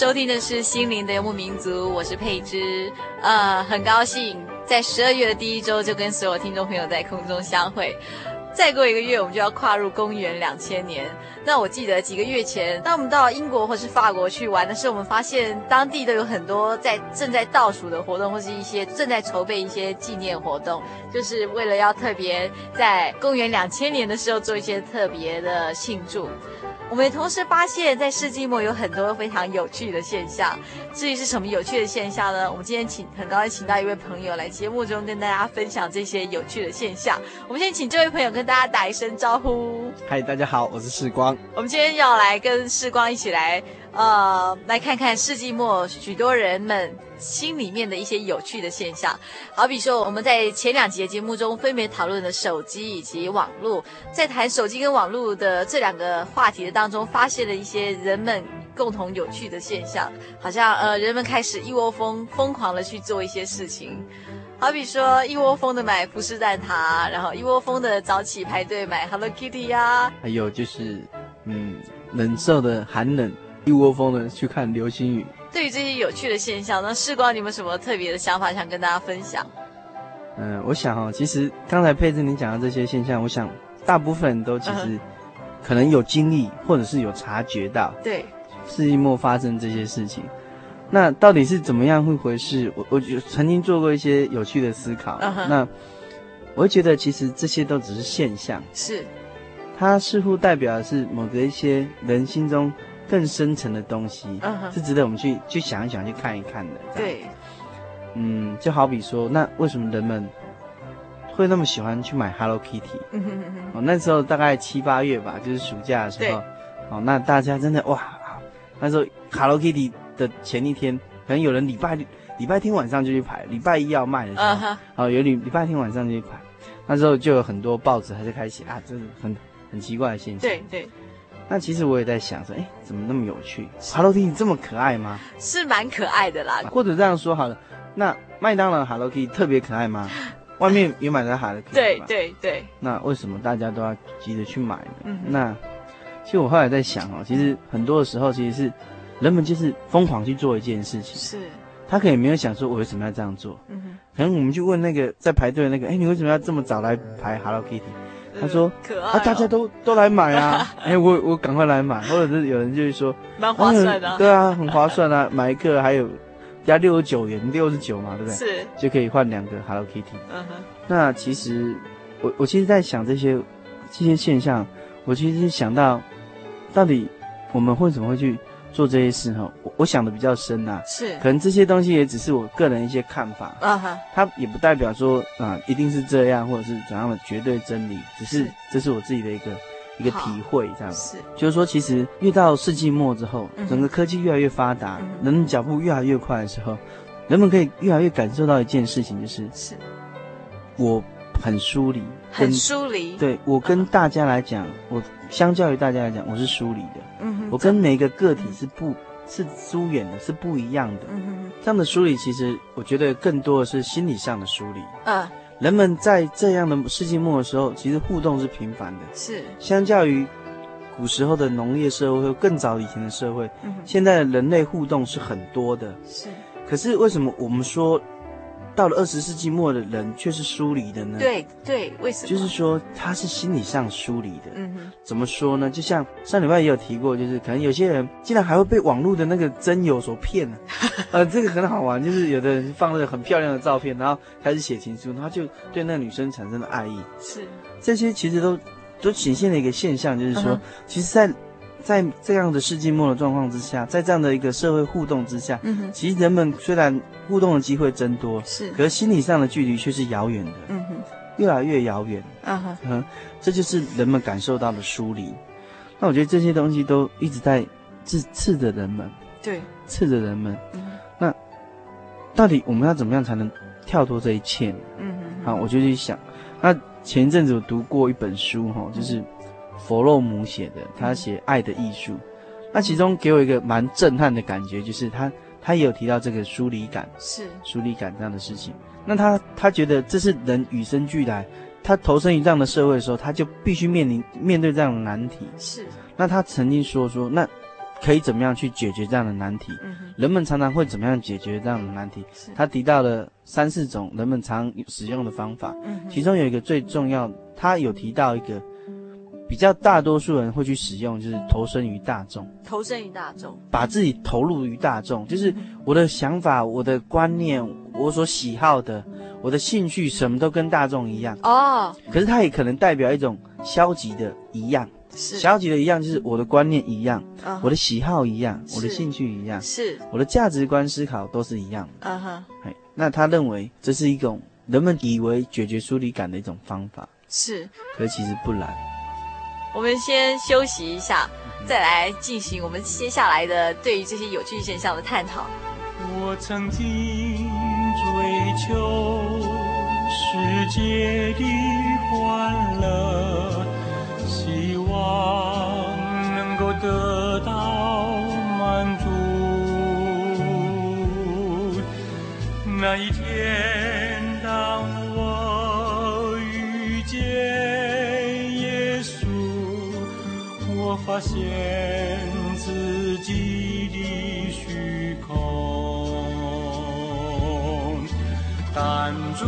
收听的是心灵的游牧民族，我是佩芝，呃，很高兴在十二月的第一周就跟所有听众朋友在空中相会。再过一个月，我们就要跨入公元两千年。那我记得几个月前，当我们到英国或是法国去玩的时候，我们发现当地都有很多在正在倒数的活动，或是一些正在筹备一些纪念活动，就是为了要特别在公元两千年的时候做一些特别的庆祝。我们也同时发现，在世纪末有很多非常有趣的现象。至于是什么有趣的现象呢？我们今天请很高兴请到一位朋友来节目中跟大家分享这些有趣的现象。我们先请这位朋友跟大家打一声招呼。嗨，大家好，我是世光。我们今天要来跟世光一起来，呃，来看看世纪末许多人们心里面的一些有趣的现象，好比说我们在前两集的节目中分别讨论了手机以及网络，在谈手机跟网络的这两个话题的当中，发现了一些人们共同有趣的现象，好像呃人们开始一窝蜂疯狂的去做一些事情，好比说一窝蜂的买福士蛋挞，然后一窝蜂的早起排队买 Hello Kitty 呀，还有就是嗯忍受的寒冷，一窝蜂的去看流星雨。对于这些有趣的现象，那世光，你有没有什么特别的想法想跟大家分享？嗯、呃，我想哦，其实刚才佩芝你讲的这些现象，我想大部分人都其实可能有经历，或者是有察觉到。对，世纪末发生这些事情，那到底是怎么样一回事？我我曾经做过一些有趣的思考。Uh-huh. 那我会觉得，其实这些都只是现象，是它似乎代表的是某个一些人心中。更深层的东西，uh-huh. 是值得我们去去想一想、去看一看的。对，嗯，就好比说，那为什么人们会那么喜欢去买 Hello Kitty？嗯哼哼哼。哦，那时候大概七八月吧，就是暑假的时候。哦，那大家真的哇，那时候 Hello Kitty 的前一天，可能有人礼拜礼拜天晚上就去排，礼拜一要卖的时候，啊、uh-huh. 哦，有礼礼拜天晚上就去排，那时候就有很多报纸还在开写啊，这是很很奇怪的现象。对对。那其实我也在想说，哎，怎么那么有趣？Hello Kitty 这么可爱吗？是蛮可爱的啦。或者这样说好了，那麦当劳 Hello Kitty 特别可爱吗？外面也买的 Hello Kitty 对对对。那为什么大家都要急着去买呢？嗯。那其实我后来在想哦，其实很多的时候，其实是人们就是疯狂去做一件事情。是。他可能没有想说，我为什么要这样做？嗯哼。可能我们去问那个在排队的那个，哎，你为什么要这么早来排 Hello Kitty？他说：“可爱、哦、啊，大家都都来买啊！哎、欸，我我赶快来买，或者是有人就会说，蛮划算的、对啊，很划算啊，买一个还有加六十九元，六十九嘛，对不对？是，就可以换两个 Hello Kitty。嗯哼。那其实我我其实在想这些这些现象，我其实想到，到底我们为什么会去做这些事哈，我我想的比较深呐、啊，是，可能这些东西也只是我个人一些看法，啊哈，它也不代表说啊一定是这样，或者是怎样的绝对真理，只是，这是我自己的一个一个体会，这样。子，是，就是说其实越到世纪末之后，整个科技越来越发达，嗯、人们脚步越来越快的时候，人们可以越来越感受到一件事情，就是是，我很疏离，很疏离，对我跟大家来讲，我相较于大家来讲，我是疏离的。嗯哼，我跟每个个体是不，是疏远的，是不一样的。嗯哼，这样的疏离，其实我觉得更多的是心理上的疏离。嗯，人们在这样的世纪末的时候，其实互动是频繁的。是，相较于古时候的农业社会或更早以前的社会，嗯，现在的人类互动是很多的。是，可是为什么我们说？到了二十世纪末的人却是疏离的呢？对对，为什么？就是说他是心理上疏离的。嗯哼，怎么说呢？就像上礼拜也有提过，就是可能有些人竟然还会被网络的那个真友所骗呢。呃，这个很好玩，就是有的人放了很漂亮的照片，然后开始写情书，然后就对那个女生产生了爱意。是，这些其实都都显现了一个现象，就是说，嗯、其实，在。在这样的世纪末的状况之下，在这样的一个社会互动之下，嗯哼，其实人们虽然互动的机会增多，是，可是心理上的距离却是遥远的，嗯哼，越来越遥远，啊哈，嗯，这就是人们感受到的疏离。那我觉得这些东西都一直在刺刺着人们，对，刺着人们。嗯，那到底我们要怎么样才能跳脱这一切？嗯哼，好，我就去想，那前一阵子我读过一本书，哈，就是。弗洛姆写的，他写《爱的艺术》，那其中给我一个蛮震撼的感觉，就是他他也有提到这个疏离感，是疏离感这样的事情。那他他觉得这是人与生俱来，他投身于这样的社会的时候，他就必须面临面对这样的难题。是。那他曾经说说，那可以怎么样去解决这样的难题？嗯。人们常常会怎么样解决这样的难题？是。他提到了三四种人们常使用的方法，嗯。其中有一个最重要，他有提到一个。比较大多数人会去使用，就是投身于大众，投身于大众，把自己投入于大众，就是我的想法、我的观念、我所喜好的、我的兴趣，什么都跟大众一样。哦。可是它也可能代表一种消极的一样，是。消极的一样，就是我的观念一样，我的喜好一样，我的兴趣一样，是。我的价值观思考都是一样。的。嗯哼，那他认为这是一种人们以为解决疏离感的一种方法，是，可是其实不然。我们先休息一下，再来进行我们接下来的对于这些有趣现象的探讨。我曾经追求世界的欢乐，希望能够得到满足。那一天，发现自己的虚空，但主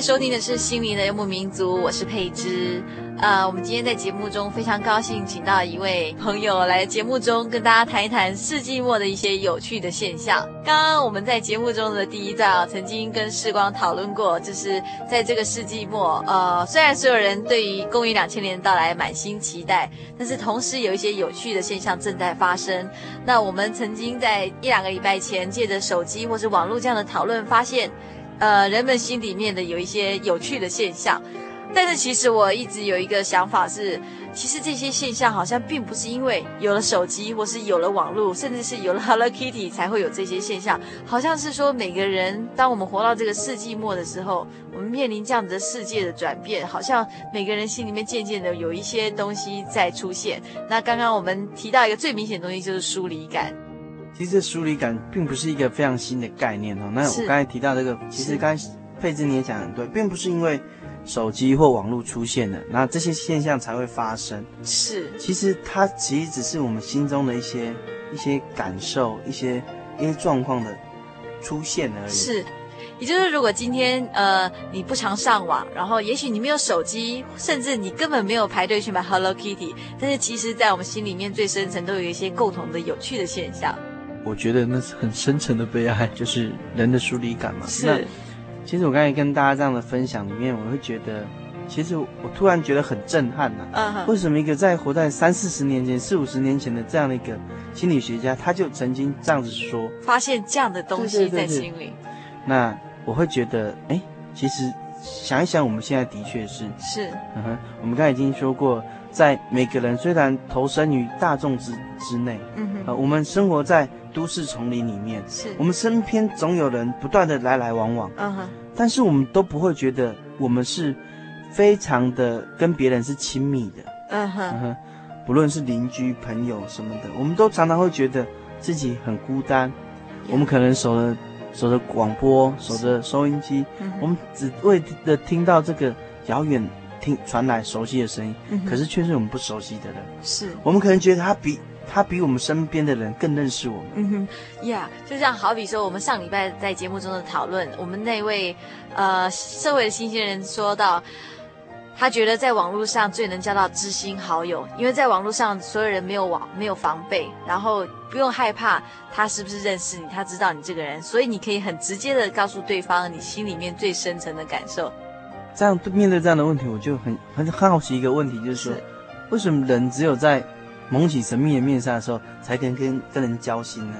收听的是《心灵的游牧民族》，我是佩芝。呃，我们今天在节目中非常高兴，请到一位朋友来节目中跟大家谈一谈世纪末的一些有趣的现象。刚刚我们在节目中的第一段啊，曾经跟世光讨论过，就是在这个世纪末，呃，虽然所有人对于公元两千年的到来满心期待，但是同时有一些有趣的现象正在发生。那我们曾经在一两个礼拜前，借着手机或是网络这样的讨论，发现，呃，人们心里面的有一些有趣的现象。但是其实我一直有一个想法是，其实这些现象好像并不是因为有了手机或是有了网络，甚至是有了 Hello Kitty 才会有这些现象。好像是说每个人，当我们活到这个世纪末的时候，我们面临这样子的世界的转变，好像每个人心里面渐渐的有一些东西在出现。那刚刚我们提到一个最明显的东西就是疏离感。其实疏离感并不是一个非常新的概念哦。那我刚才提到这个，其实刚才佩芝你也讲很对，并不是因为。手机或网络出现了，那这些现象才会发生。是，其实它其实只是我们心中的一些一些感受，一些一些状况的出现而已。是，也就是如果今天呃你不常上网，然后也许你没有手机，甚至你根本没有排队去买 Hello Kitty，但是其实在我们心里面最深层都有一些共同的有趣的现象。我觉得那是很深沉的悲哀，就是人的疏离感嘛。是。其实我刚才跟大家这样的分享里面，我会觉得，其实我突然觉得很震撼呐、啊。Uh-huh. 为什么一个在活在三四十年前、四五十年前的这样的一个心理学家，他就曾经这样子说，发现这样的东西在心里。那我会觉得，哎，其实想一想，我们现在的确是是，嗯哼，我们刚才已经说过，在每个人虽然投身于大众之之内，嗯哼，呃，我们生活在。都市丛林里面，是。我们身边总有人不断的来来往往，嗯哼，但是我们都不会觉得我们是非常的跟别人是亲密的，嗯哼，嗯哼，不论是邻居、朋友什么的，我们都常常会觉得自己很孤单。我们可能守着守着广播，守着收音机，我们只为了听到这个遥远听传来熟悉的声音，可是却是我们不熟悉的人。是我们可能觉得他比。他比我们身边的人更认识我们。嗯哼，呀、yeah，就像好比说，我们上礼拜在节目中的讨论，我们那位呃社会的新鲜人说到，他觉得在网络上最能交到知心好友，因为在网络上所有人没有网没有防备，然后不用害怕他是不是认识你，他知道你这个人，所以你可以很直接的告诉对方你心里面最深层的感受。这样面对这样的问题，我就很很好奇一个问题，就是说，是为什么人只有在蒙起神秘的面纱的时候，才能跟跟人交心呢？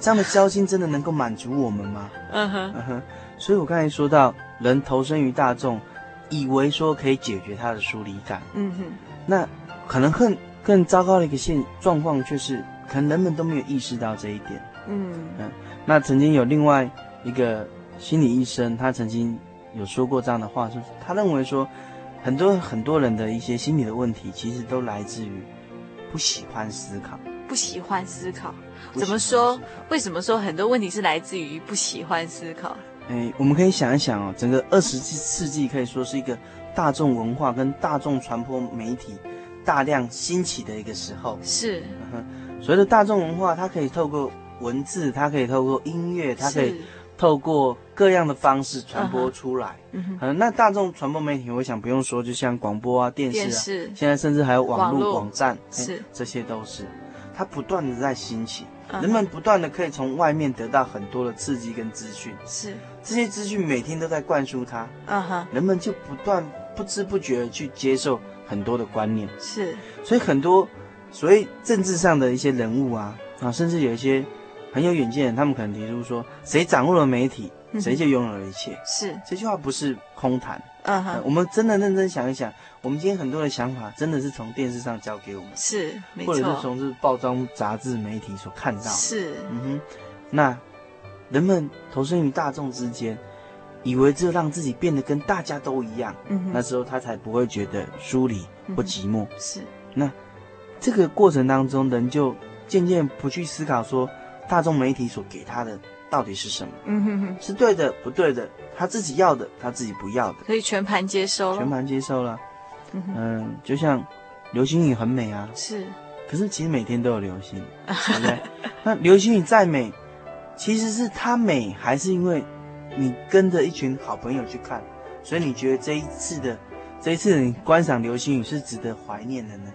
这样的交心真的能够满足我们吗？嗯哼，嗯哼。所以我刚才说到，人投身于大众，以为说可以解决他的疏离感。嗯哼。那可能更更糟糕的一个现状况，却是可能人们都没有意识到这一点。嗯嗯。那曾经有另外一个心理医生，他曾经有说过这样的话，说他认为说，很多很多人的一些心理的问题，其实都来自于。不喜欢思考，不喜欢思考，怎么说？为什么说很多问题是来自于不喜欢思考？哎，我们可以想一想哦，整个二十世纪可以说是一个大众文化跟大众传播媒体大量兴起的一个时候。是，嗯，所谓的大众文化，它可以透过文字，它可以透过音乐，它可以。透过各样的方式传播出来，嗯哼，嗯，那大众传播媒体，我想不用说，就像广播啊、电视啊，电视。现在甚至还有网络网站，是，这些都是，它不断的在兴起，嗯，人们不断的可以从外面得到很多的刺激跟资讯，是，这些资讯每天都在灌输它，嗯哼，人们就不断不知不觉的去接受很多的观念，是，所以很多所谓政治上的一些人物啊，啊，甚至有一些。很有远见的人，他们可能提出说：“谁掌握了媒体，谁就拥有了一切。嗯”是这句话不是空谈。嗯哼，我们真的认真想一想，我们今天很多的想法，真的是从电视上教给我们，是，没错，或者是从这报章、杂志、媒体所看到的。是，嗯哼，那人们投身于大众之间，以为只有让自己变得跟大家都一样，嗯，那时候他才不会觉得疏离或寂寞。嗯、是，那这个过程当中，人就渐渐不去思考说。大众媒体所给他的到底是什么？嗯哼哼，是对的，不对的，他自己要的，他自己不要的，可以全盘接收，全盘接收了。嗯就像流星雨很美啊，是，可是其实每天都有流星，对不对？那流星雨再美，其实是它美，还是因为你跟着一群好朋友去看，所以你觉得这一次的这一次你观赏流星雨是值得怀念的呢？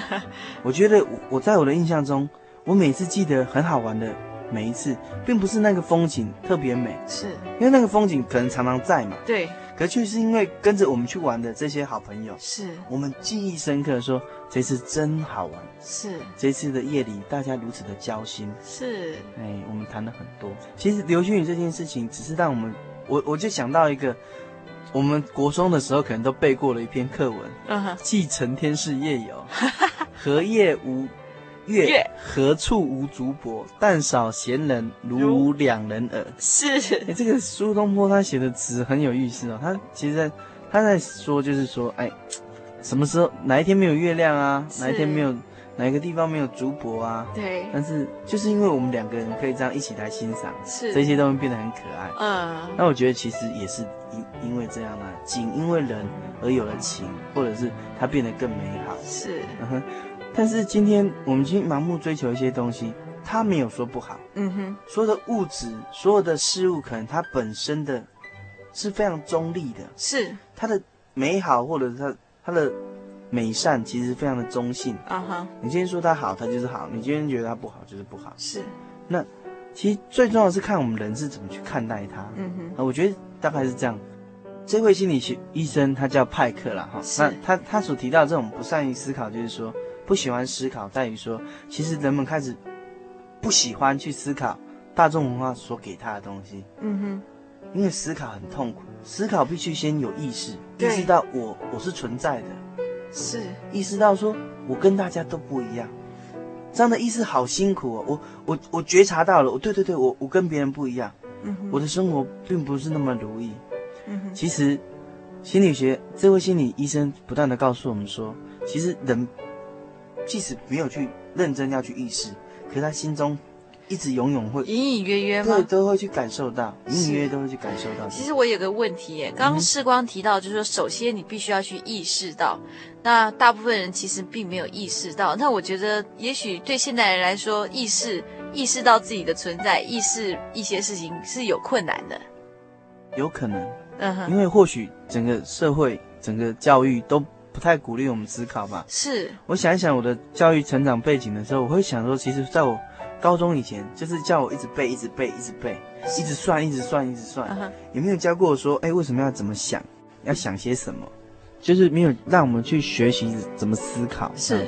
我觉得我我在我的印象中，我每次记得很好玩的每一次，并不是那个风景特别美，是因为那个风景可能常常在嘛。对。可却是因为跟着我们去玩的这些好朋友，是我们记忆深刻，说这次真好玩。是这次的夜里，大家如此的交心。是，哎，我们谈了很多。其实流星雨这件事情，只是让我们，我我就想到一个，我们国中的时候可能都背过了一篇课文。嗯哼。继承天是夜游，何夜无。月何处无竹柏？但少闲人如两人耳。是，哎、欸，这个苏东坡他写的词很有意思哦。他其实在他在说，就是说，哎，什么时候哪一天没有月亮啊？哪一天没有哪一个地方没有竹柏啊？对。但是就是因为我们两个人可以这样一起来欣赏，是这些东西变得很可爱。嗯。那我觉得其实也是因因为这样啊，仅因为人而有了情，或者是它变得更美好。是。嗯哼。但是今天我们今天盲目追求一些东西，它没有说不好。嗯哼，所有的物质，所有的事物，可能它本身的，是非常中立的。是它的美好，或者是它它的美善，其实非常的中性。啊哈，你今天说它好，它就是好；你今天觉得它不好，就是不好。是，那其实最重要的是看我们人是怎么去看待它。嗯哼，我觉得大概是这样。这位心理学医生他叫派克啦，哈，那他他所提到的这种不善于思考，就是说。不喜欢思考，在于说，其实人们开始不喜欢去思考大众文化所给他的东西。嗯哼，因为思考很痛苦，思考必须先有意识，意识到我我是存在的，是意识到说我跟大家都不一样，这样的意识好辛苦哦。我我我觉察到了，我对对对，我我跟别人不一样。嗯哼，我的生活并不是那么如意。嗯哼，其实心理学这位心理医生不断的告诉我们说，其实人。即使没有去认真要去意识，可是他心中一直永远会隐隐约约吗？对，都会去感受到，隐隐约约都会去感受到。其实我有个问题耶，刚刚世光提到，就是说，首先你必须要去意识到，那大部分人其实并没有意识到。那我觉得，也许对现代人来说，意识意识到自己的存在，意识一些事情是有困难的。有可能，嗯哼，因为或许整个社会、整个教育都。不太鼓励我们思考吧？是。我想一想我的教育成长背景的时候，我会想说，其实在我高中以前，就是叫我一直背，一直背，一直背，一直算，一直算，一直算，有、uh. 没有教过我说，哎，为什么要怎么想，要想些什么？就是没有让我们去学习怎么思考。是。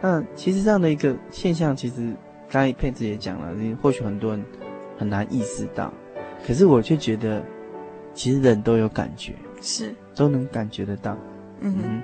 那其实这样的一个现象，其实刚才佩子也讲了，或许很多人很难意识到，可是我却觉得，其实人都有感觉，是，都能感觉得到。嗯哼，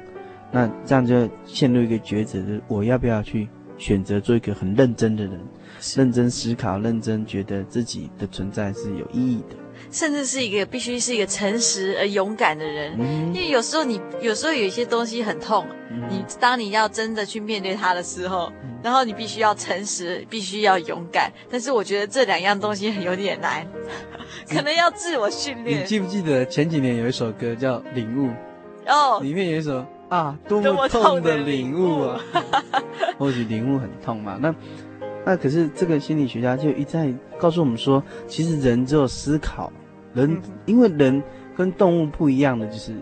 那这样就陷入一个抉择，就是我要不要去选择做一个很认真的人，是认真思考，认真觉得自己的存在是有意义的，甚至是一个必须是一个诚实而勇敢的人。嗯，因为有时候你有时候有一些东西很痛，嗯，你当你要真的去面对它的时候，嗯，然后你必须要诚实，必须要勇敢。但是我觉得这两样东西有点难，可能要自我训练。你记不记得前几年有一首歌叫《领悟》？哦，里面有一首啊，多么痛的领悟啊！或许领悟很痛嘛。那那可是这个心理学家就一再告诉我们说，其实人只有思考，人因为人跟动物不一样的就是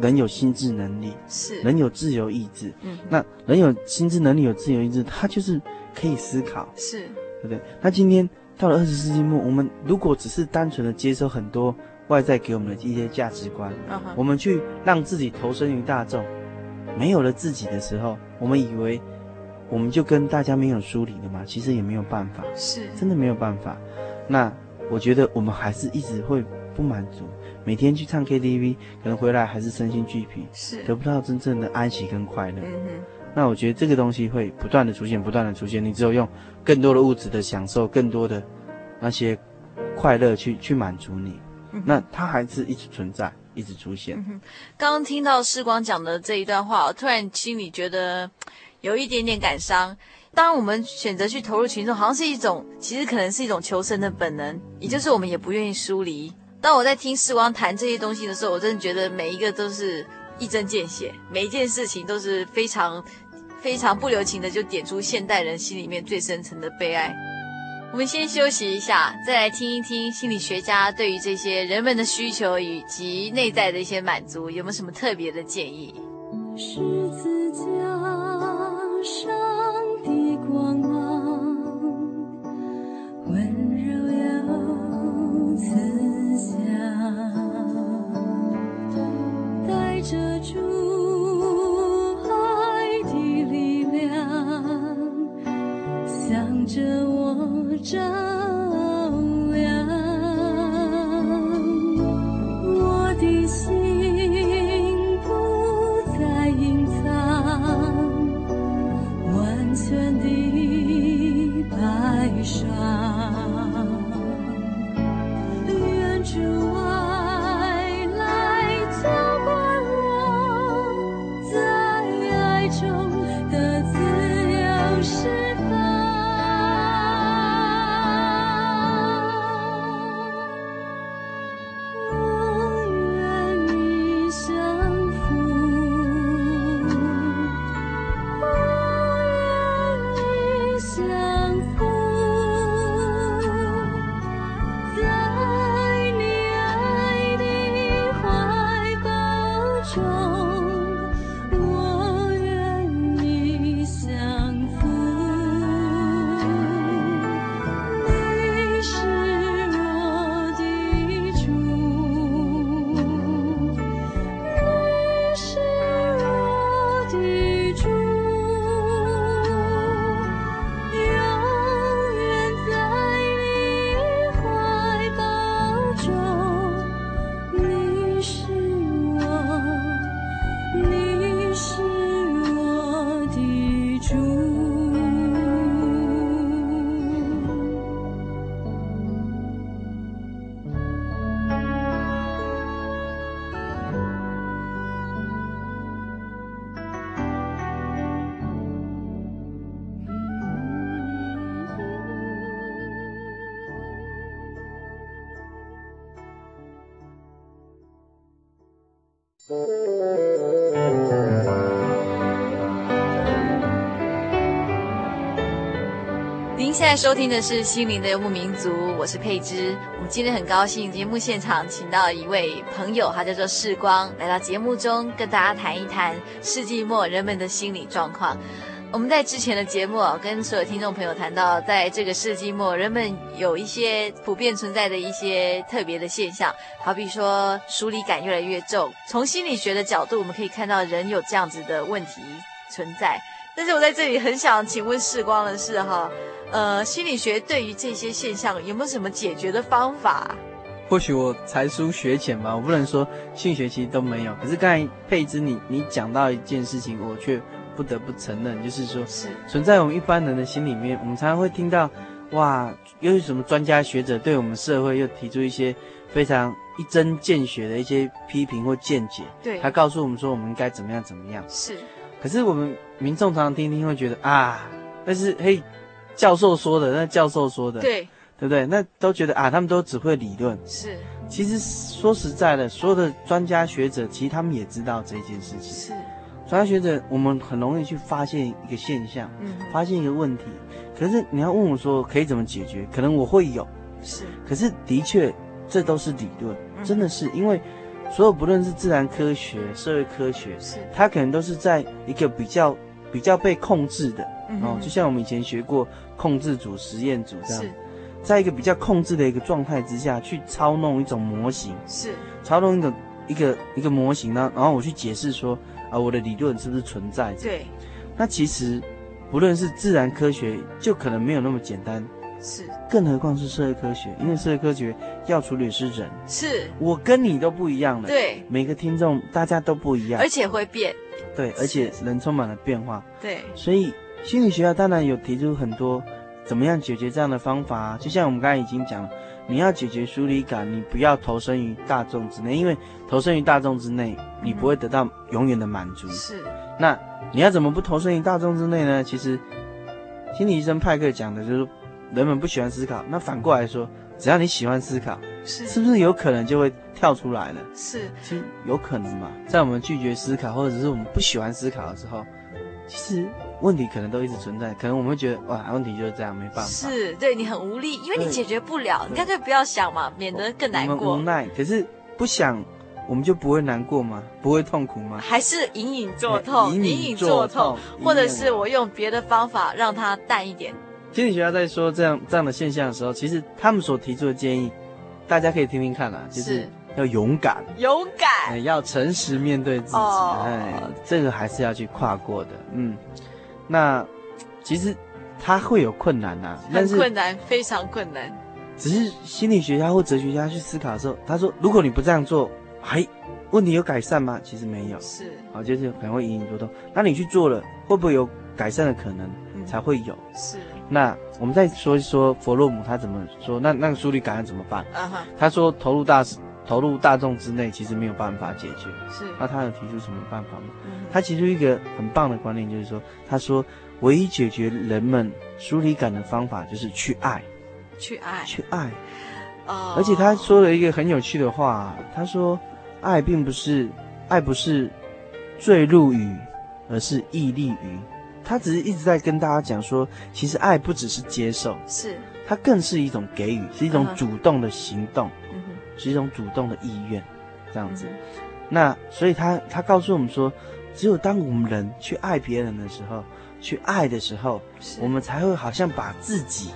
人有心智能力，是人有自由意志。嗯，那人有心智能力，有自由意志，他就是可以思考，是对不对？那今天到了二十世纪末，我们如果只是单纯的接收很多。外在给我们的一些价值观，uh huh. 我们去让自己投身于大众，没有了自己的时候，我们以为我们就跟大家没有疏离了嘛？其实也没有办法，是真的没有办法。那我觉得我们还是一直会不满足，每天去唱 KTV，可能回来还是身心俱疲，是得不到真正的安息跟快乐。那我觉得这个东西会不断的出现，不断的出现。你只有用更多的物质的享受，更多的那些快乐去去满足你。那它还是一直存在，一直出现。嗯、刚刚听到世光讲的这一段话，我突然心里觉得有一点点感伤。当我们选择去投入群众，好像是一种，其实可能是一种求生的本能，也就是我们也不愿意疏离。当我在听世光谈这些东西的时候，我真的觉得每一个都是一针见血，每一件事情都是非常非常不留情的，就点出现代人心里面最深层的悲哀。我们先休息一下，再来听一听心理学家对于这些人们的需求以及内在的一些满足，有没有什么特别的建议？十字架上的光芒，温柔又慈祥，带着主爱的力量，向着您。现在收听的是《心灵的游牧民族》，我是佩芝。我们今天很高兴，节目现场请到一位朋友，他叫做世光，来到节目中跟大家谈一谈世纪末人们的心理状况。我们在之前的节目啊跟所有听众朋友谈到，在这个世纪末，人们有一些普遍存在的一些特别的现象，好比说疏离感越来越重。从心理学的角度，我们可以看到人有这样子的问题存在。但是我在这里很想请问世光的是哈。呃，心理学对于这些现象有没有什么解决的方法？或许我才疏学浅吧，我不能说心理学其实都没有。可是刚才佩芝你你讲到一件事情，我却不得不承认，就是说是存在我们一般人的心里面，我们常常会听到，哇，又是什么专家学者对我们社会又提出一些非常一针见血的一些批评或见解，对，他告诉我们说我们应该怎么样怎么样。是，可是我们民众常常听听会觉得啊，但是嘿。教授说的，那教授说的，对，对不对？那都觉得啊，他们都只会理论。是，其实说实在的，所有的专家学者，其实他们也知道这件事情。是，专家学者，我们很容易去发现一个现象，嗯，发现一个问题。可是你要问我说，可以怎么解决？可能我会有，是。可是的确，这都是理论，真的是因为所有不论是自然科学、社会科学，是它可能都是在一个比较比较被控制的。哦，就像我们以前学过控制组、实验组这样，是在一个比较控制的一个状态之下去操弄一种模型，是操弄一个一个一个模型呢，然后我去解释说啊，我的理论是不是存在？对，那其实不论是自然科学，就可能没有那么简单，是，更何况是社会科学，因为社会科学要处理是人，是。我跟你都不一样了，对，每个听众大家都不一样，而且会变，对，而且人充满了变化，对，所以。心理学家当然有提出很多怎么样解决这样的方法啊，就像我们刚才已经讲了，你要解决疏离感，你不要投身于大众之内，因为投身于大众之内，你不会得到永远的满足。是，那你要怎么不投身于大众之内呢？其实，心理医生派克讲的就是，人们不喜欢思考，那反过来说，只要你喜欢思考，是，是不是有可能就会跳出来了？是，其实有可能嘛，在我们拒绝思考或者是我们不喜欢思考的时候，其实。问题可能都一直存在，可能我们会觉得哇，问题就是这样，没办法。是，对你很无力，因为你解决不了，你干脆不要想嘛，免得更难过。无奈，可是不想，我们就不会难过吗？不会痛苦吗？还是隐隐作痛，隐隐作痛，或者是我用别的方法让它淡一点。心理学家在说这样这样的现象的时候，其实他们所提出的建议，大家可以听听看啦，就是要勇敢，勇敢，要诚实面对自己，哦、哎，这个还是要去跨过的，嗯。那其实他会有困难呐、啊，但是困难，非常困难。只是心理学家或哲学家去思考的时候，他说：如果你不这样做，还问题有改善吗？其实没有，是啊，就是可能会隐隐作痛。那你去做了，会不会有改善的可能？嗯、才会有。是。那我们再说一说弗洛姆他怎么说？那那个疏离感怎么办？啊哈。他说投入大投入大众之内，其实没有办法解决。是。那他有提出什么办法吗？嗯、他提出一个很棒的观念，就是说，他说。唯一解决人们疏离感的方法就是去爱，去爱，去爱。哦。而且他说了一个很有趣的话，他说：“爱并不是爱，不是坠入于，而是屹立于。”他只是一直在跟大家讲说，其实爱不只是接受，是它更是一种给予，是一种主动的行动，是一种主动的意愿，这样子。嗯、那所以他他告诉我们说，只有当我们人去爱别人的时候。去爱的时候，我们才会好像把自己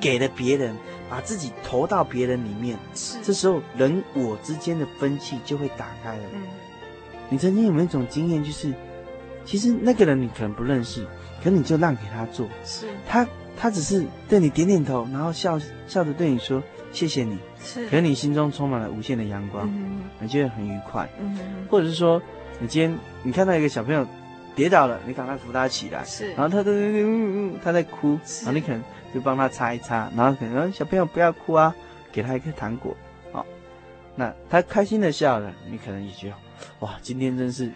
给了别人，嗯、把自己投到别人里面。是，这时候人我之间的分歧就会打开了。嗯，你曾经有没有一种经验，就是其实那个人你可能不认识，可你就让给他做。是，他他只是对你点点头，然后笑笑着对你说谢谢你。是，可是你心中充满了无限的阳光，嗯，你觉得很愉快。嗯，或者是说，你今天你看到一个小朋友。跌倒了，你赶快扶他起来。是，然后他在嗯嗯他在哭，然后你可能就帮他擦一擦，然后可能小朋友不要哭啊，给他一颗糖果，好，那他开心的笑了，你可能也觉得哇，今天真是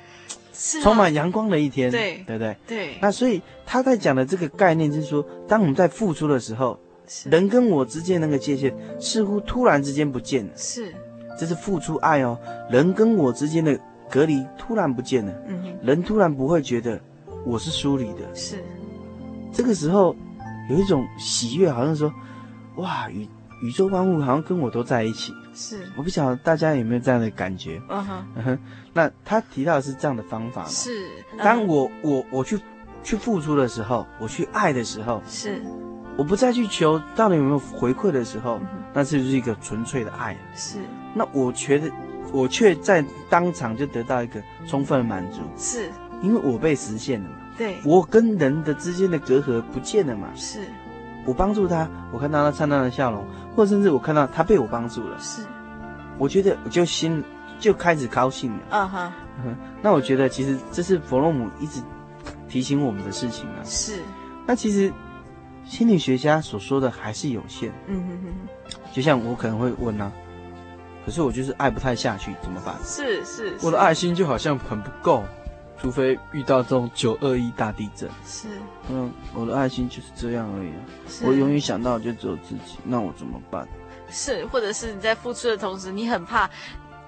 充满阳光的一天，对，对不对？对。那所以他在讲的这个概念就是说，当我们在付出的时候，人跟我之间那个界限似乎突然之间不见了，是，这是付出爱哦，人跟我之间的。隔离突然不见了，嗯哼，人突然不会觉得我是疏离的，是，这个时候有一种喜悦，好像说，哇，宇宇宙万物好像跟我都在一起，是，我不晓得大家有没有这样的感觉，嗯哼，那他提到的是这样的方法，是，当我我我去去付出的时候，我去爱的时候，是，我不再去求到底有没有回馈的时候，那这就是一个纯粹的爱，是，那我觉得。我却在当场就得到一个充分的满足，是，因为我被实现了嘛。对，我跟人的之间的隔阂不见了嘛。是，我帮助他，我看到他灿烂的笑容，或者甚至我看到他被我帮助了。是，我觉得我就心就开始高兴了。嗯哼，嗯，那我觉得其实这是弗洛姆一直提醒我们的事情啊。是，那其实心理学家所说的还是有限。嗯哼哼，就像我可能会问啊。可是我就是爱不太下去，怎么办？是是，是，我的爱心就好像很不够，除非遇到这种九二一大地震。是，嗯，我的爱心就是这样而已啊。我永远想到就只有自己，那我怎么办？是，或者是你在付出的同时，你很怕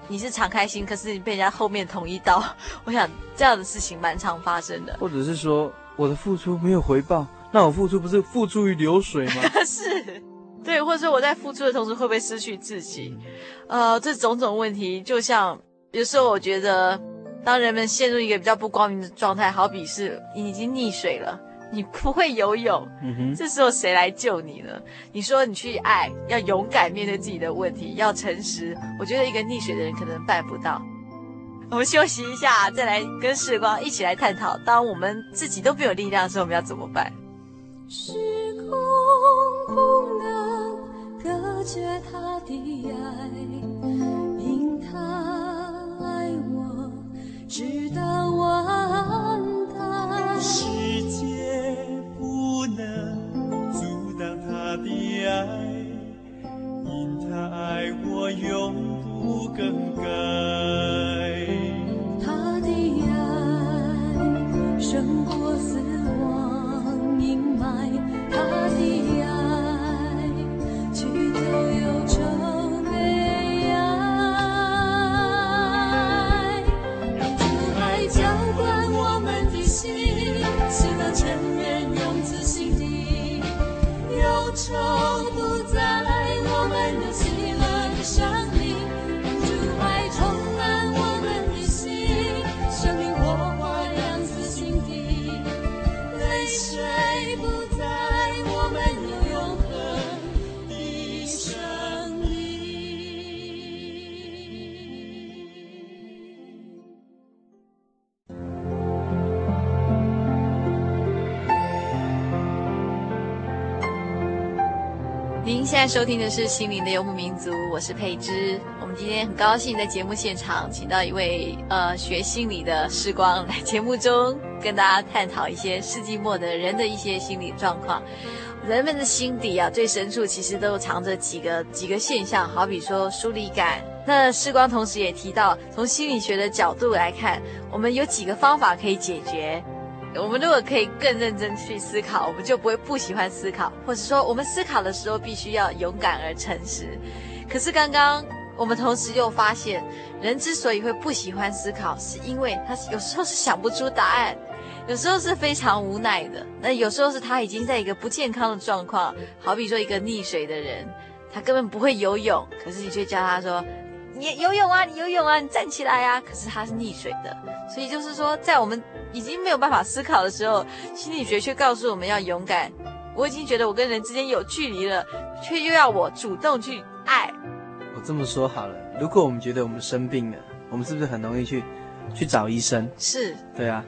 你是敞开心，可是你被人家后面捅一刀。我想这样的事情蛮常发生的。或者是说我的付出没有回报，那我付出不是付诸于流水吗？是。对，或者说我在付出的同时会不会失去自己？呃，这种种问题，就像有时候我觉得，当人们陷入一个比较不光明的状态，好比是你已经溺水了，你不会游泳，嗯哼，这时候谁来救你呢？你说你去爱，要勇敢面对自己的问题，要诚实，我觉得一个溺水的人可能办不到。我们休息一下，再来跟时光一起来探讨，当我们自己都没有力量的时候，我们要怎么办？时空不能。隔绝他的爱，因他爱我，直到完蛋。世界不能阻挡他的爱，因他爱我永不更改。small. 现在收听的是《心灵的游牧民族》，我是佩芝。我们今天很高兴在节目现场请到一位呃学心理的时光来节目中跟大家探讨一些世纪末的人的一些心理状况。人们的心底啊，最深处其实都藏着几个几个现象，好比说疏离感。那时光同时也提到，从心理学的角度来看，我们有几个方法可以解决。我们如果可以更认真去思考，我们就不会不喜欢思考，或者说我们思考的时候必须要勇敢而诚实。可是刚刚我们同时又发现，人之所以会不喜欢思考，是因为他有时候是想不出答案，有时候是非常无奈的。那有时候是他已经在一个不健康的状况，好比说一个溺水的人，他根本不会游泳，可是你却教他说。你游泳啊，你游泳啊，你站起来啊！可是他是溺水的，所以就是说，在我们已经没有办法思考的时候，心理学却告诉我们要勇敢。我已经觉得我跟人之间有距离了，却又要我主动去爱。我这么说好了，如果我们觉得我们生病了，我们是不是很容易去去找医生？是，对啊。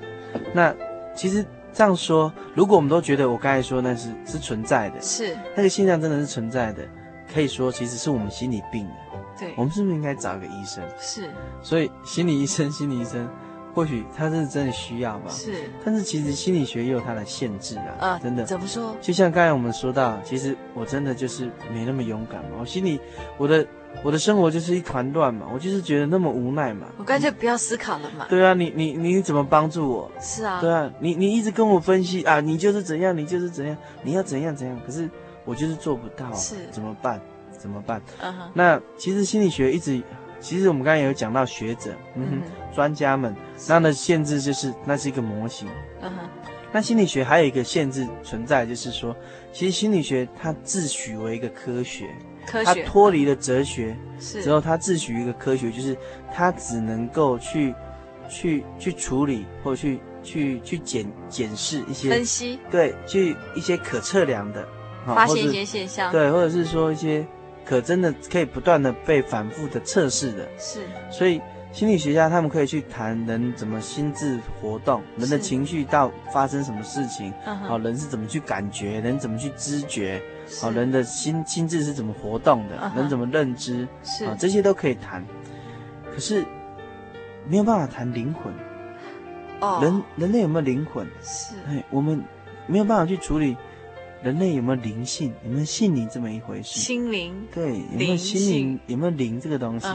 那其实这样说，如果我们都觉得我刚才说那是是存在的，是那个现象真的是存在的，可以说其实是我们心理病了。对，我们是不是应该找一个医生？是，所以心理医生，心理医生，或许他是真的需要吧。是，但是其实心理学也有它的限制啊。啊、呃，真的。怎么说？就像刚才我们说到，其实我真的就是没那么勇敢嘛。我心里，我的我的生活就是一团乱嘛。我就是觉得那么无奈嘛。我干脆不要思考了嘛。对啊，你你你怎么帮助我？是啊。对啊，你你一直跟我分析啊，你就是怎样，你就是怎样，你要怎样怎样。可是我就是做不到，是，怎么办？怎么办？Uh. 那其实心理学一直，其实我们刚才也有讲到学者，嗯哼，专、uh. 家们，那的限制就是那是一个模型。嗯哼。那心理学还有一个限制存在，就是说，其实心理学它自诩为一个科学，科学，它脱离了哲学，是之后它自诩一个科学，就是它只能够去去去处理或者去去去检检视一些分析，对，去一些可测量的，发现一些现象，对，或者是说一些。可真的可以不断的被反复的测试的，是。所以心理学家他们可以去谈人怎么心智活动，人的情绪到发生什么事情，好，人是怎么去感觉，人怎么去知觉，好，人的心心智是怎么活动的，人怎么认知，是啊，这些都可以谈。可是没有办法谈灵魂。哦，人人类有没有灵魂？是。哎，我们没有办法去处理。人类有没有灵性？有没有心灵这么一回事？心灵对，有没有心灵？有没有灵这个东西？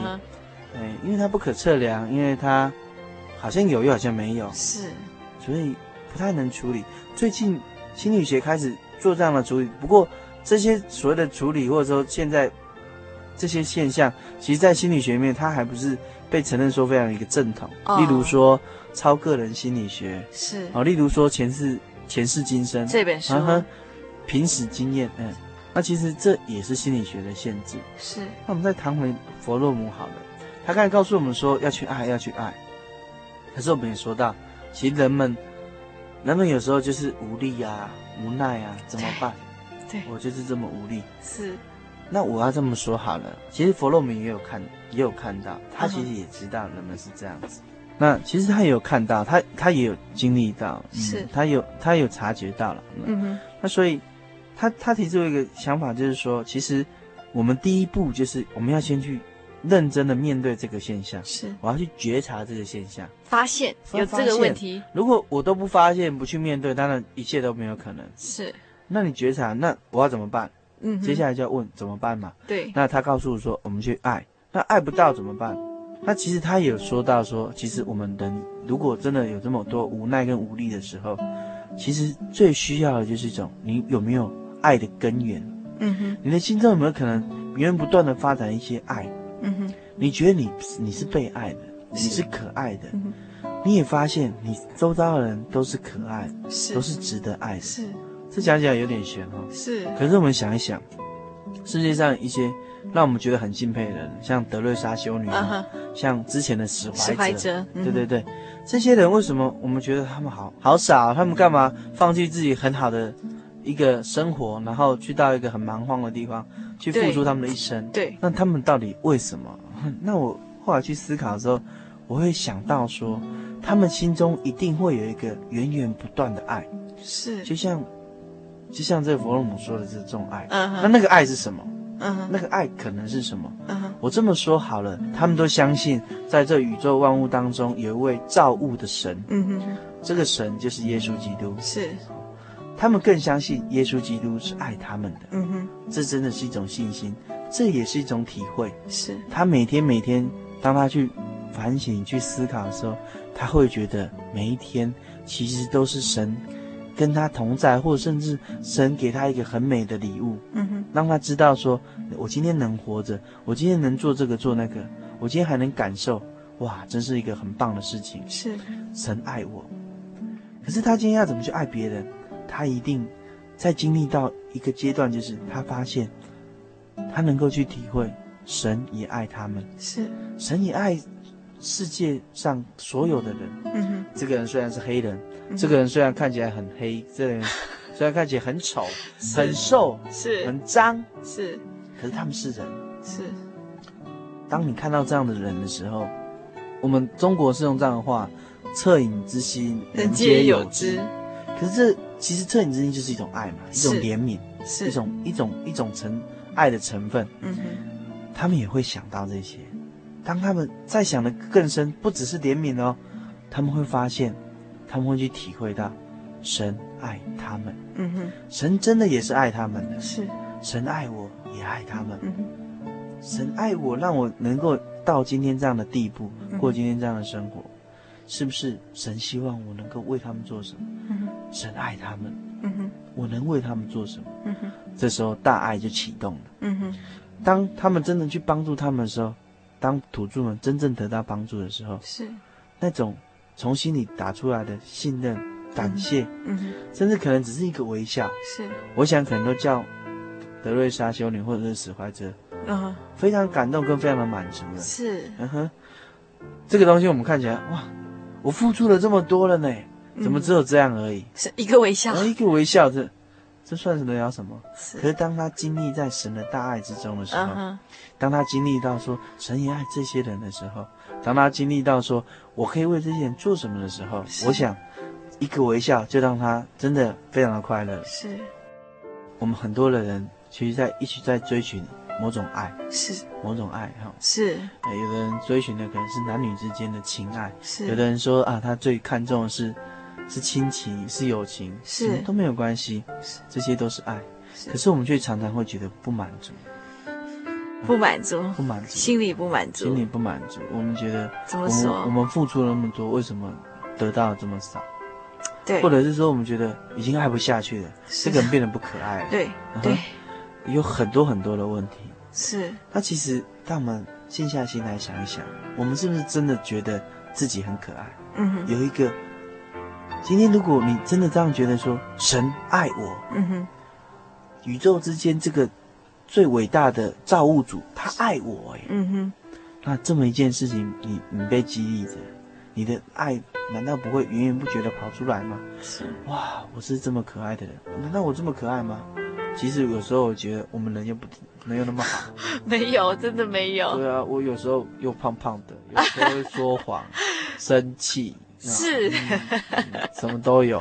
对、uh 因为它不可测量，因为它好像有又好像没有，是，所以不太能处理。最近心理学开始做这样的处理，不过这些所谓的处理，或者说现在这些现象，其实，在心理学里面，它还不是被承认说非常一个正统。Oh. 例如说超个人心理学是，哦，例如说前世前世今生这本书。Uh 凭史经验，嗯，那其实这也是心理学的限制。是。那我们再谈回弗洛姆好了，他刚才告诉我们说要去爱，要去爱。可是我们也说到，其实人们，人们有时候就是无力啊，无奈啊，怎么办？对，我就是这么无力。是。那我要这么说好了，其实弗洛姆也有看，也有看到，他其实也知道人们是这样子。Uh. 那其实他也有看到，他他也有经历到，嗯、是他有他有察觉到了。嗯哼。那所以。他他提出一个想法，就是说，其实我们第一步就是我们要先去认真的面对这个现象，是我要去觉察这个现象，发现有这个问题。如果我都不发现，不去面对，当然一切都没有可能。是，那你觉察，那我要怎么办？嗯，接下来就要问怎么办嘛？对。那他告诉我说，我们去爱，那爱不到怎么办？那其实他也有说到说，其实我们人如果真的有这么多无奈跟无力的时候，其实最需要的就是一种你有没有。爱的根源，嗯哼，你的心中有没有可能源源不断的发展一些爱？嗯哼，你觉得你你是被爱的，你是可爱的，嗯，你也发现你周遭的人都是可爱，是。都是值得爱的，是。这讲起来有点悬哦，是。可是我们想一想，世界上一些让我们觉得很敬佩的人，像德瑞莎修女，啊，像之前的史怀怀哲，嗯，对对对，这些人为什么我们觉得他们好好傻？他们干嘛放弃自己很好的？一个生活，然后去到一个很蛮荒的地方，去付出他们的一生。对，那他们到底为什么？那我后来去思考的时候，我会想到说，他们心中一定会有一个源源不断的爱。是，就像就像这个弗洛姆说的这种爱，嗯哼那那个爱是什么？嗯哼那个爱可能是什么？嗯哼我这么说好了，他们都相信，在这宇宙万物当中有一位造物的神，嗯哼哼，这个神就是耶稣基督。是，他们更相信耶稣基督是爱他们的，嗯哼，这真的是一种信心，这也是一种体会。是，他每天每天，当他去反省、去思考的时候，他会觉得每一天其实都是神跟他同在，或者甚至神给他一个很美的礼物，嗯哼，让他知道说，我今天能活着，我今天能做这个做那个，我今天还能感受，哇，真是一个很棒的事情。是，神爱我，可是他今天要怎么去爱别人？他一定在经历到一个阶段，就是他发现他能够去体会，神也爱他们，是，神也爱世界上所有的人。嗯哼，这个人虽然是黑人，嗯这个人虽然看起来很黑，这个人虽然看起来很丑、很瘦、是，很脏，是，可是他们是人。是，当你看到这样的人的时候，我们中国是用这样的话：“恻隐之心，人皆有之。”可是这其实恻隐之心就是一种爱嘛，一种怜悯，是一种一种一种成爱的成分。嗯哼，他们也会想到这些。当他们再想的更深，不只是怜悯哦，他们会发现，他们会去体会到，神爱他们。嗯哼，神真的也是爱他们的。是，神爱我，也爱他们。嗯哼，神爱我，让我能够到今天这样的地步，嗯过今天这样的生活，是不是神希望我能够为他们做什么？嗯哼，神爱他们，嗯哼，我能为他们做什么？嗯哼，这时候大爱就启动了。嗯哼，当他们真的去帮助他们的时候，当土著们真正得到帮助的时候，是，那种从心里打出来的信任、感谢，嗯哼，甚至可能只是一个微笑，是，我想可能都叫德瑞莎修女或者是史怀哲嗯哼，非常感动跟非常的满足了。是，嗯哼，这个东西我们看起来哇，我付出了这么多了呢，怎么只有这样而已？是一个微笑。一个微笑，这这算是得了什么？是。可是当他经历在神的大爱之中的时候，嗯，当他经历到说神也爱这些人的时候，当他经历到说我可以为这些人做什么的时候，我想一个微笑就让他真的非常的快乐。是，我们很多的人其实在一起在追寻某种爱，是，某种爱哈。是，呃有的人追寻的可能是男女之间的情爱，是，有的人说啊，他最看重的是是亲情，是友情，是都没有关系，这些都是爱。是可是我们却常常会觉得不满足，不满足，不满足，心里不满足，心里不满足。我们觉得我怎么说们我们付出了那么多，为什么得到的这么少？对，或者是说我们觉得已经爱不下去了，这个人变得不可爱了。对对，有很多很多的问题。是，那其实，当我们静下心来想一想，我们是不是真的觉得自己很可爱？嗯哼，有一个，今天如果你真的这样觉得说，神爱我，嗯哼，宇宙之间这个最伟大的造物主，他爱我，哎，嗯哼，那这么一件事情，你你被激励着，你的爱难道不会源源不绝的跑出来吗？是，哇，我是这么可爱的人，难道我这么可爱吗？其实有时候我觉得我们人又不没有那么好。没有，真的没有，对啊，我有时候又胖胖的，有时候会说谎、生气，是什么都有。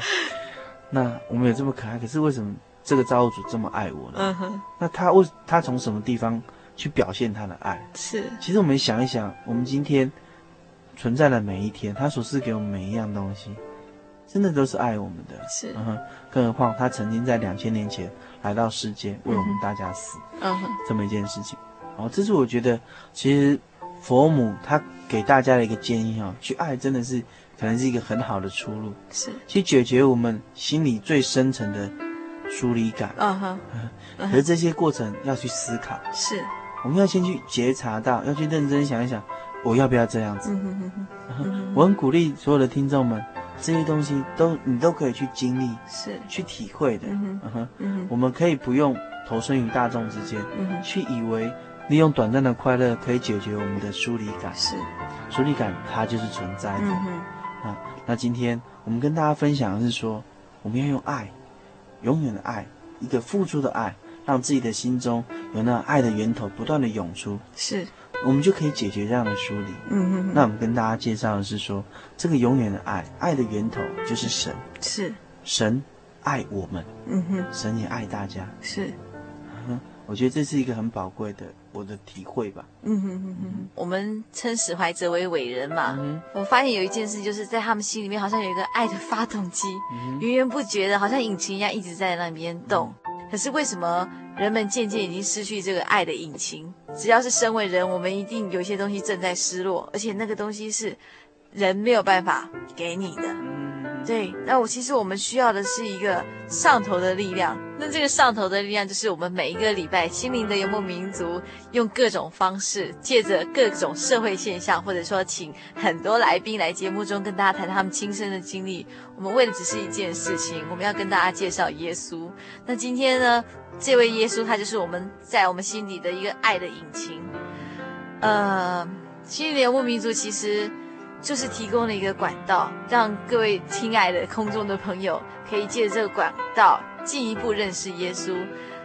那我们有这么可爱，可是为什么这个造物主这么爱我呢？嗯哼，那他为他从什么地方去表现他的爱？是，其实我们想一想，我们今天存在的每一天，他所赐给我们每一样东西，真的都是爱我们的。是，嗯哼，更何况他曾经在两千年前来到世界，为我们大家死。嗯哼，这么一件事情，哦，这是我觉得其实佛母他给大家的一个建议哈、哦，去爱真的是可能是一个很好的出路，是，去解决我们心里最深层的疏离感。嗯哼，可是这些过程要去思考，是，我们要先去觉察到，要去认真想一想，我要不要这样子？嗯哼哼哼，嗯我很鼓励所有的听众们，这些东西都你都可以去经历、是，去体会的。嗯哼。我们可以不用投身于大众之间，去以为利用短暂的快乐可以解决我们的疏离感。是，疏离感它就是存在的。啊，那今天我们跟大家分享的是说，我们要用爱，永远的爱，一个付出的爱，让自己的心中有那爱的源头不断的涌出，是，我们就可以解决这样的疏离。嗯哼哼，那我们跟大家介绍的是说，这个永远的爱，爱的源头就是神，是，神爱我们，嗯哼，神也爱大家，是，我觉得这是一个很宝贵的我的体会吧。嗯哼哼哼，我们称史怀哲为伟人嘛，嗯、我发现有一件事，就是在他们心里面好像有一个爱的发动机，嗯、源源不绝的，好像引擎一样一直在那边动。嗯、可是为什么人们渐渐已经失去这个爱的引擎？只要是身为人，我们一定有些东西正在失落，而且那个东西是人没有办法给你的。对，那我其实我们需要的是一个上头的力量。那这个上头的力量，就是我们每一个礼拜心灵的游牧民族，用各种方式，借着各种社会现象，或者说请很多来宾来节目中跟大家谈他们亲身的经历。我们为的只是一件事情，我们要跟大家介绍耶稣。那今天呢，这位耶稣他就是我们在我们心里的一个爱的引擎。呃，心灵的游牧民族其实。就是提供了一个管道，让各位亲爱的空中的朋友可以借着这个管道进一步认识耶稣。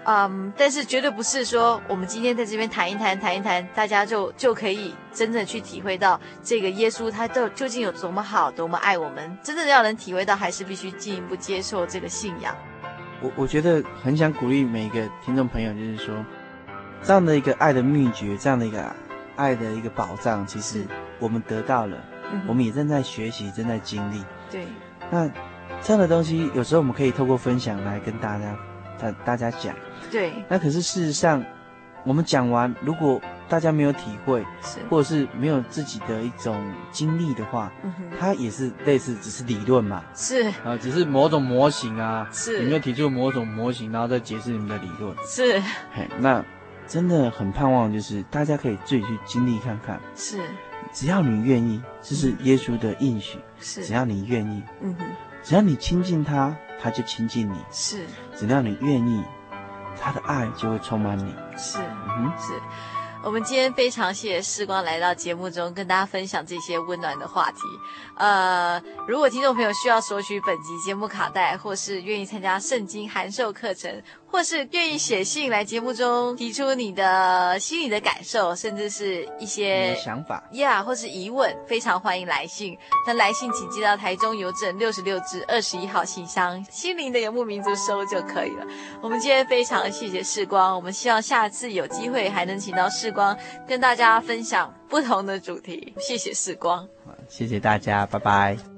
嗯，但是绝对不是说我们今天在这边谈一谈、谈一谈，大家就就可以真正去体会到这个耶稣他到究竟有多么好、多么爱我们。真正要能体会到，还是必须进一步接受这个信仰。我我觉得很想鼓励每一个听众朋友，就是说，这样的一个爱的秘诀，这样的一个爱的一个宝藏，其实我们得到了。我们也正在学习，正在经历。对，那这样的东西，有时候我们可以透过分享来跟大家、大大家讲。对。那可是事实上，我们讲完，如果大家没有体会，是，或者是没有自己的一种经历的话，嗯哼，它也是类似，只是理论嘛。是。啊，只是某种模型啊。是。你没有提出某种模型，然后再解释你们的理论。是。嘿，那真的很盼望，就是大家可以自己去经历看看。是。只要你愿意，这是耶稣的应许。是，只要你愿意，嗯哼，只要你亲近他，他就亲近你。是，只要你愿意，他的爱就会充满你。是，嗯哼，是。我们今天非常谢谢世光来到节目中，跟大家分享这些温暖的话题。呃，如果听众朋友需要索取本集节目卡带，或是愿意参加圣经函授课程，或是愿意写信来节目中提出你的心里的感受，甚至是一些想法呀，yeah, 或是疑问，非常欢迎来信。那来信请寄到台中邮政六十六至二十一号信箱，心灵的游牧民族收就可以了。我们今天非常谢谢世光，我们希望下次有机会还能请到世光跟大家分享不同的主题。谢谢世光，谢谢大家，拜拜。